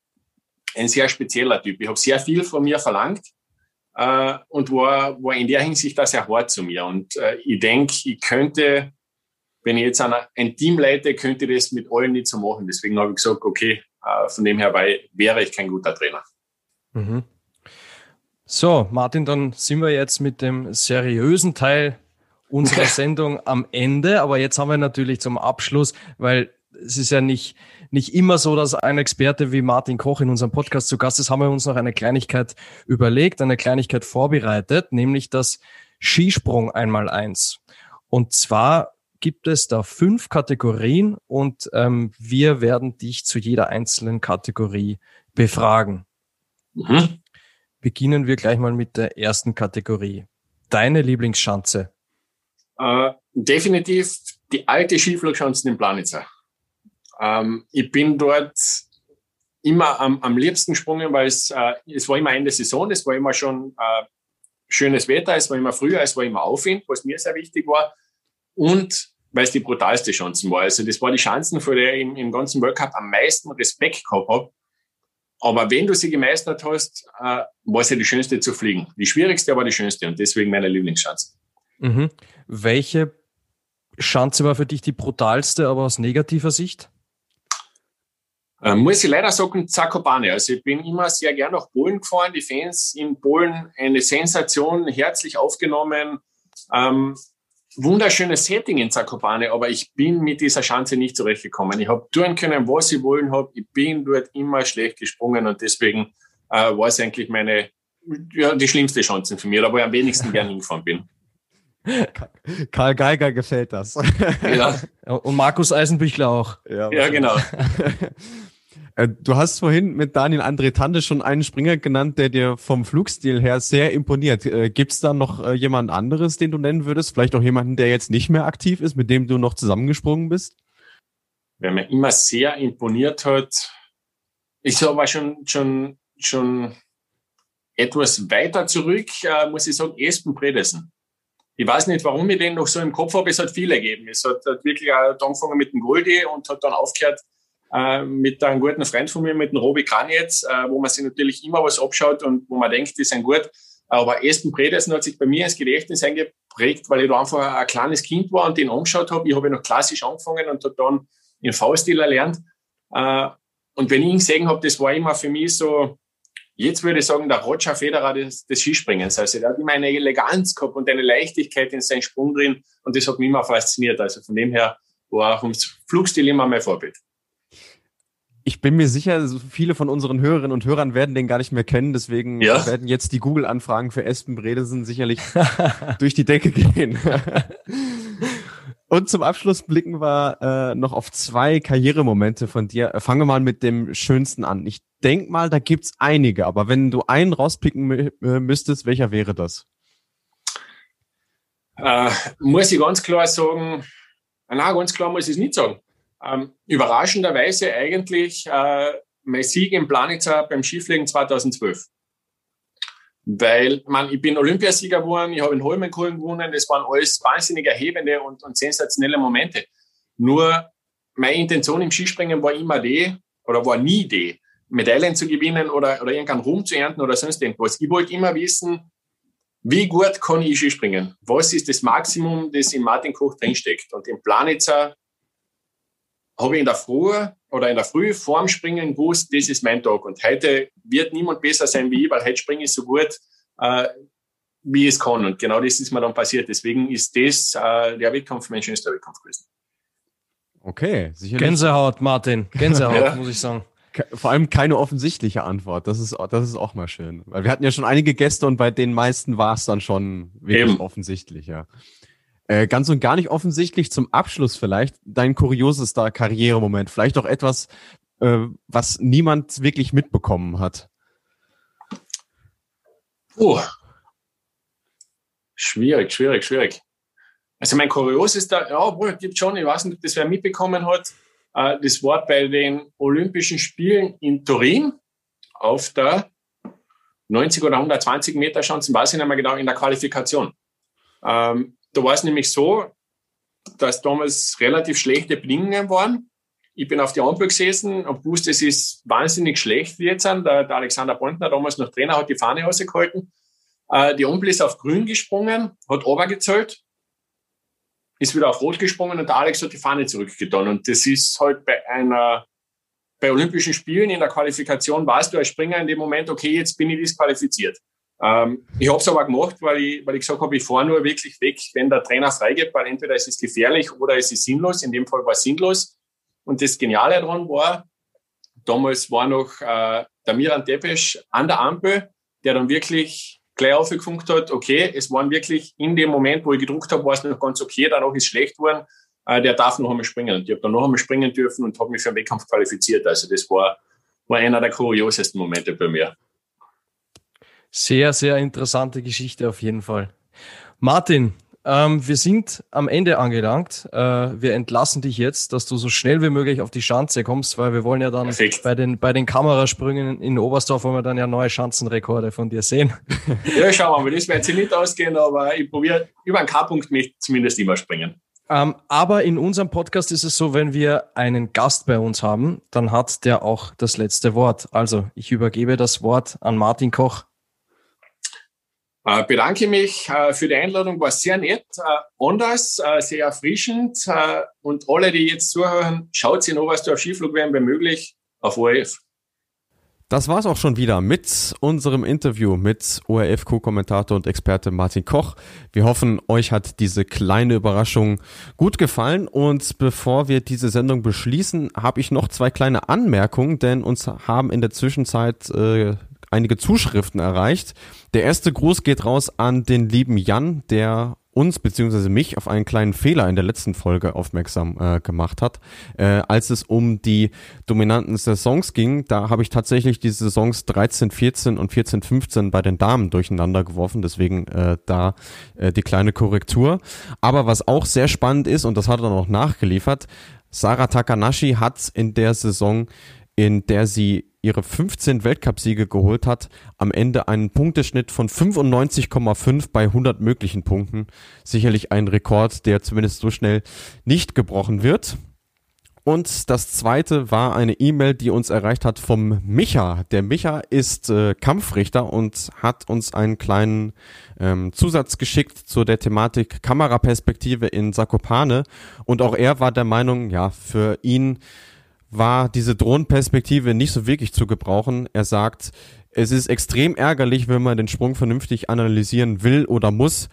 ein sehr spezieller Typ. Ich habe sehr viel von mir verlangt äh, und war, war in der Hinsicht auch sehr hart zu mir. Und äh, ich denke, ich könnte, wenn ich jetzt ein Team leite, könnte ich das mit allen nicht so machen. Deswegen habe ich gesagt, okay, von dem her wäre ich kein guter Trainer. Mhm. So, Martin, dann sind wir jetzt mit dem seriösen Teil unserer Sendung am Ende. Aber jetzt haben wir natürlich zum Abschluss, weil es ist ja nicht, nicht immer so, dass ein Experte wie Martin Koch in unserem Podcast zu Gast ist, haben wir uns noch eine Kleinigkeit überlegt, eine Kleinigkeit vorbereitet, nämlich das Skisprung einmal eins. Und zwar gibt es da fünf Kategorien und ähm, wir werden dich zu jeder einzelnen Kategorie befragen. Mhm. Beginnen wir gleich mal mit der ersten Kategorie. Deine Lieblingsschanze? Äh, definitiv die alte Skiflugschanze in Planitzer. Ähm, ich bin dort immer am, am liebsten gesprungen, weil es, äh, es war immer Ende Saison, es war immer schon äh, schönes Wetter, es war immer früher, es war immer Aufwind, was mir sehr wichtig war. Und weil es die brutalste Chancen war. Also das war die Chancen, vor der ich im, im ganzen World Cup am meisten Respekt gehabt habe. Aber wenn du sie gemeistert hast, äh, war es ja die schönste zu fliegen. Die schwierigste, aber die schönste und deswegen meine Lieblingsschanze. Mhm. Welche Schanze war für dich die brutalste, aber aus negativer Sicht? Äh, muss ich leider sagen, Zakopane. Also ich bin immer sehr gern nach Polen gefahren. Die Fans in Polen eine Sensation, herzlich aufgenommen. Ähm, wunderschönes Setting in Zakopane, aber ich bin mit dieser Chance nicht zurechtgekommen. Ich habe tun können, was ich wollen habe. Ich bin dort immer schlecht gesprungen und deswegen äh, war es eigentlich meine, ja, die schlimmste Chance für mich, da wo ich am wenigsten gern hingefahren bin. Karl Geiger gefällt das. Ja. Und Markus Eisenbüchler auch. Ja, ja genau. Äh, du hast vorhin mit Daniel André Tante schon einen Springer genannt, der dir vom Flugstil her sehr imponiert. Äh, gibt's da noch äh, jemand anderes, den du nennen würdest? Vielleicht auch jemanden, der jetzt nicht mehr aktiv ist, mit dem du noch zusammengesprungen bist? Wer mir immer sehr imponiert hat, ist aber schon, schon, schon etwas weiter zurück, muss ich sagen, Espen Bredesen. Ich weiß nicht, warum ich den noch so im Kopf habe. Es hat viel ergeben. Es hat, hat wirklich angefangen mit dem Goldi und hat dann aufgehört mit einem guten Freund von mir, mit dem Robi Kranjetz, äh, wo man sich natürlich immer was abschaut und wo man denkt, die sind gut. Aber Aston Pedersen hat sich bei mir ins Gedächtnis eingeprägt, weil ich da einfach ein kleines Kind war und den angeschaut habe. Ich habe noch klassisch angefangen und habe dann den V-Stil erlernt. Äh, und wenn ich ihn gesehen habe, das war immer für mich so, jetzt würde ich sagen, der Roger Federer des, des Skispringens. Also der hat immer eine Eleganz gehabt und eine Leichtigkeit in seinen Sprung drin und das hat mich immer fasziniert. Also von dem her war auch ums Flugstil immer mein Vorbild. Ich bin mir sicher, viele von unseren Hörerinnen und Hörern werden den gar nicht mehr kennen, deswegen ja. werden jetzt die Google-Anfragen für Espen Bredesen sicherlich durch die Decke gehen. und zum Abschluss blicken wir äh, noch auf zwei Karrieremomente von dir. Fangen wir mal mit dem schönsten an. Ich denk mal, da gibt's einige, aber wenn du einen rauspicken äh, müsstest, welcher wäre das? Äh, muss ich ganz klar sagen, na, ganz klar muss ich es nicht sagen. Ähm, überraschenderweise eigentlich äh, mein Sieg in Planitzer beim Skifliegen 2012. Weil, man, ich bin Olympiasieger geworden, ich habe in Holmenkollen gewonnen, das waren alles wahnsinnig erhebende und, und sensationelle Momente. Nur meine Intention im Skispringen war immer die, oder war nie die, Medaillen zu gewinnen oder, oder irgendeinen Ruhm zu ernten oder sonst irgendwas. Ich wollte immer wissen, wie gut kann ich Skispringen? Was ist das Maximum, das in Martin Koch drinsteckt? Und im Planitzer habe ich in der Früh oder in der Früh vorm Springen gewusst, das ist mein Tag. Und heute wird niemand besser sein wie ich, weil heute springe ich so gut, äh, wie es kann. Und genau das ist mir dann passiert. Deswegen ist das äh, der Wettkampf mein schönster Wettkampf gewesen. Okay, sicherlich. Gänsehaut, Martin. Gänsehaut, ja. muss ich sagen. Vor allem keine offensichtliche Antwort. Das ist, das ist auch mal schön. Weil wir hatten ja schon einige Gäste und bei den meisten war es dann schon wirklich Eben. offensichtlich, ja. Äh, ganz und gar nicht offensichtlich zum Abschluss vielleicht dein kuriosester Karrieremoment. Vielleicht auch etwas, äh, was niemand wirklich mitbekommen hat. Oh. Schwierig, schwierig, schwierig. Also mein kuriosester, ja, gibt schon, ich weiß nicht, ob das wer mitbekommen hat, äh, das war bei den Olympischen Spielen in Turin auf der 90 oder 120 Meter Chancen, weiß ich nicht mehr genau, in der Qualifikation. Ähm, da war es nämlich so, dass damals relativ schlechte Bedingungen waren. Ich bin auf die Ampel gesessen und wusste, es ist wahnsinnig schlecht wie jetzt. Der, der Alexander Pontner, damals noch Trainer, hat die Fahne rausgehalten. Äh, die Ampel ist auf grün gesprungen, hat runtergezählt, ist wieder auf rot gesprungen und der Alex hat die Fahne zurückgetan. Und das ist halt bei einer, bei Olympischen Spielen in der Qualifikation, warst du als Springer in dem Moment, okay, jetzt bin ich disqualifiziert. Ähm, ich habe es aber gemacht, weil ich, weil ich gesagt habe, ich fahre nur wirklich weg, wenn der Trainer freigibt, weil entweder es ist gefährlich oder es ist sinnlos. In dem Fall war es sinnlos. Und das Geniale daran war, damals war noch äh, der Miran Tepesch an der Ampel, der dann wirklich gleich aufgefunkt hat, okay, es waren wirklich in dem Moment, wo ich gedruckt habe, war es noch ganz okay, danach ist schlecht geworden, äh, der darf noch einmal springen. Und ich habe dann noch einmal springen dürfen und habe mich für den Wettkampf qualifiziert. Also das war, war einer der kuriosesten Momente bei mir. Sehr, sehr interessante Geschichte auf jeden Fall. Martin, ähm, wir sind am Ende angelangt. Äh, wir entlassen dich jetzt, dass du so schnell wie möglich auf die Schanze kommst, weil wir wollen ja dann bei den, bei den Kamerasprüngen in Oberstdorf wollen wir dann ja neue Schanzenrekorde von dir sehen. Ja, schauen wir mal. Das wird sich nicht ausgehen, aber ich probiere über einen K-Punkt mich zumindest immer springen. Ähm, aber in unserem Podcast ist es so, wenn wir einen Gast bei uns haben, dann hat der auch das letzte Wort. Also ich übergebe das Wort an Martin Koch. Äh, bedanke mich äh, für die Einladung, war sehr nett, äh, anders, äh, sehr erfrischend. Äh, und alle, die jetzt zuhören, schaut in Oberstdorf Skiflug werden, wenn möglich, auf ORF. Das war's auch schon wieder mit unserem Interview mit ORF-Co-Kommentator und Experte Martin Koch. Wir hoffen, euch hat diese kleine Überraschung gut gefallen. Und bevor wir diese Sendung beschließen, habe ich noch zwei kleine Anmerkungen, denn uns haben in der Zwischenzeit äh, einige Zuschriften erreicht. Der erste Gruß geht raus an den lieben Jan, der uns bzw. mich auf einen kleinen Fehler in der letzten Folge aufmerksam äh, gemacht hat. Äh, als es um die dominanten Saisons ging, da habe ich tatsächlich die Saisons 13, 14 und 14, 15 bei den Damen durcheinander geworfen. Deswegen äh, da äh, die kleine Korrektur. Aber was auch sehr spannend ist, und das hat er noch nachgeliefert, Sarah Takanashi hat in der Saison, in der sie ihre 15 Weltcupsiege geholt hat, am Ende einen Punkteschnitt von 95,5 bei 100 möglichen Punkten. Sicherlich ein Rekord, der zumindest so schnell nicht gebrochen wird. Und das zweite war eine E-Mail, die uns erreicht hat vom Micha. Der Micha ist äh, Kampfrichter und hat uns einen kleinen ähm, Zusatz geschickt zu der Thematik Kameraperspektive in Sakopane. Und auch er war der Meinung, ja, für ihn war diese Drohnenperspektive nicht so wirklich zu gebrauchen. Er sagt, es ist extrem ärgerlich, wenn man den Sprung vernünftig analysieren will oder muss,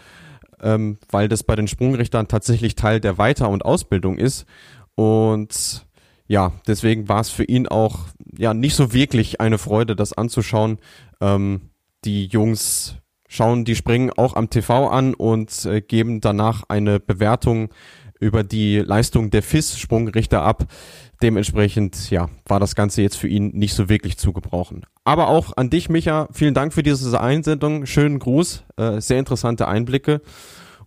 ähm, weil das bei den Sprungrichtern tatsächlich Teil der Weiter- und Ausbildung ist. Und ja, deswegen war es für ihn auch ja nicht so wirklich eine Freude, das anzuschauen. Ähm, die Jungs schauen die Springen auch am TV an und äh, geben danach eine Bewertung über die Leistung der FIS-Sprungrichter ab. Dementsprechend, ja, war das Ganze jetzt für ihn nicht so wirklich zu gebrauchen. Aber auch an dich, Micha, vielen Dank für diese Einsendung. Schönen Gruß, äh, sehr interessante Einblicke.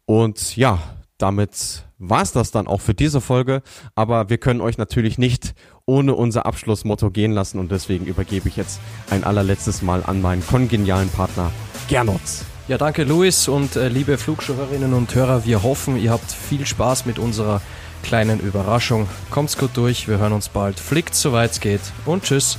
Und ja, damit war's das dann auch für diese Folge. Aber wir können euch natürlich nicht ohne unser Abschlussmotto gehen lassen und deswegen übergebe ich jetzt ein allerletztes Mal an meinen kongenialen Partner Gernot. Ja, danke Luis und äh, liebe Flugschauerinnen und Hörer, wir hoffen, ihr habt viel Spaß mit unserer kleinen Überraschung. Kommt's gut durch, wir hören uns bald. Flickt, soweit es geht und tschüss.